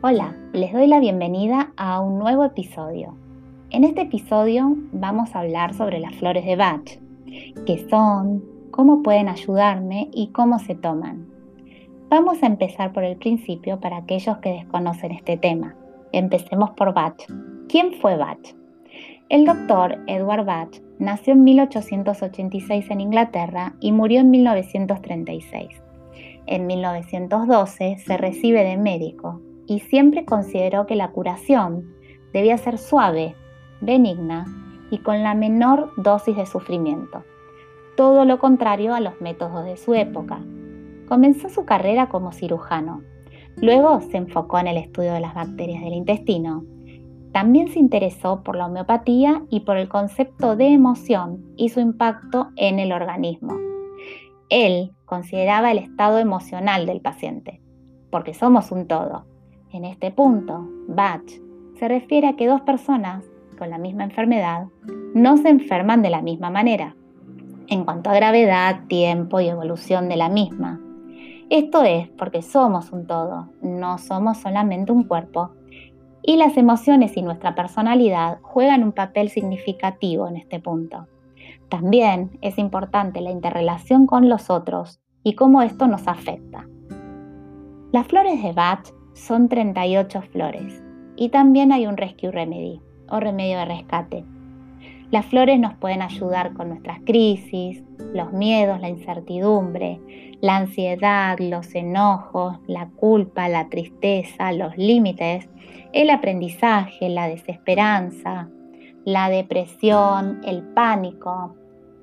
Hola, les doy la bienvenida a un nuevo episodio. En este episodio vamos a hablar sobre las flores de Bach, qué son, cómo pueden ayudarme y cómo se toman. Vamos a empezar por el principio para aquellos que desconocen este tema. Empecemos por Bach. ¿Quién fue Bach? El doctor Edward Bach nació en 1886 en Inglaterra y murió en 1936. En 1912 se recibe de médico y siempre consideró que la curación debía ser suave, benigna y con la menor dosis de sufrimiento, todo lo contrario a los métodos de su época. Comenzó su carrera como cirujano, luego se enfocó en el estudio de las bacterias del intestino. También se interesó por la homeopatía y por el concepto de emoción y su impacto en el organismo. Él consideraba el estado emocional del paciente, porque somos un todo, en este punto, Bach se refiere a que dos personas con la misma enfermedad no se enferman de la misma manera, en cuanto a gravedad, tiempo y evolución de la misma. Esto es porque somos un todo, no somos solamente un cuerpo, y las emociones y nuestra personalidad juegan un papel significativo en este punto. También es importante la interrelación con los otros y cómo esto nos afecta. Las flores de Bach son 38 flores y también hay un Rescue Remedy o remedio de rescate. Las flores nos pueden ayudar con nuestras crisis, los miedos, la incertidumbre, la ansiedad, los enojos, la culpa, la tristeza, los límites, el aprendizaje, la desesperanza, la depresión, el pánico,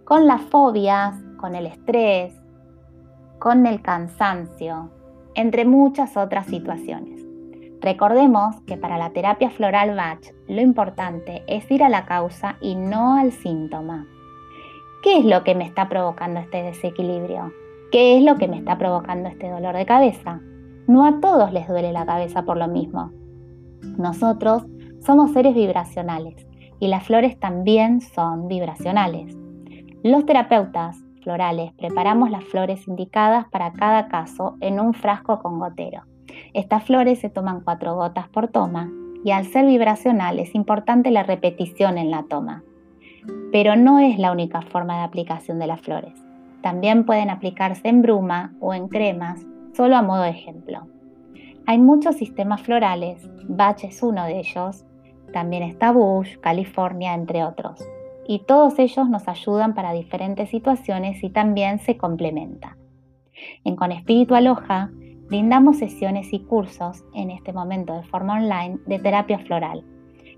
con las fobias, con el estrés, con el cansancio, entre muchas otras situaciones. Recordemos que para la terapia floral Bach lo importante es ir a la causa y no al síntoma. ¿Qué es lo que me está provocando este desequilibrio? ¿Qué es lo que me está provocando este dolor de cabeza? No a todos les duele la cabeza por lo mismo. Nosotros somos seres vibracionales y las flores también son vibracionales. Los terapeutas florales, preparamos las flores indicadas para cada caso en un frasco con gotero. Estas flores se toman cuatro gotas por toma y al ser vibracional es importante la repetición en la toma. Pero no es la única forma de aplicación de las flores. También pueden aplicarse en bruma o en cremas, solo a modo de ejemplo. Hay muchos sistemas florales, Bach es uno de ellos, también está Bush, California, entre otros y todos ellos nos ayudan para diferentes situaciones y también se complementan. En Con Espíritu Aloja brindamos sesiones y cursos, en este momento de forma online, de terapia floral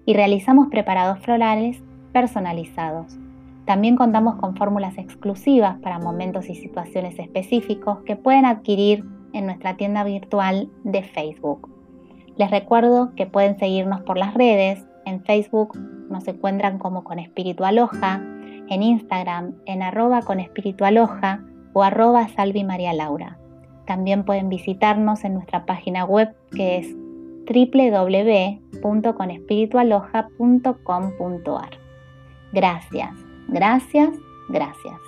y realizamos preparados florales personalizados. También contamos con fórmulas exclusivas para momentos y situaciones específicos que pueden adquirir en nuestra tienda virtual de Facebook. Les recuerdo que pueden seguirnos por las redes, en Facebook nos encuentran como con Espíritu Aloja, en Instagram en arroba con Espíritu Aloja o arroba Salvi María Laura. También pueden visitarnos en nuestra página web que es www.conespiritualoja.com.ar. Gracias, gracias, gracias.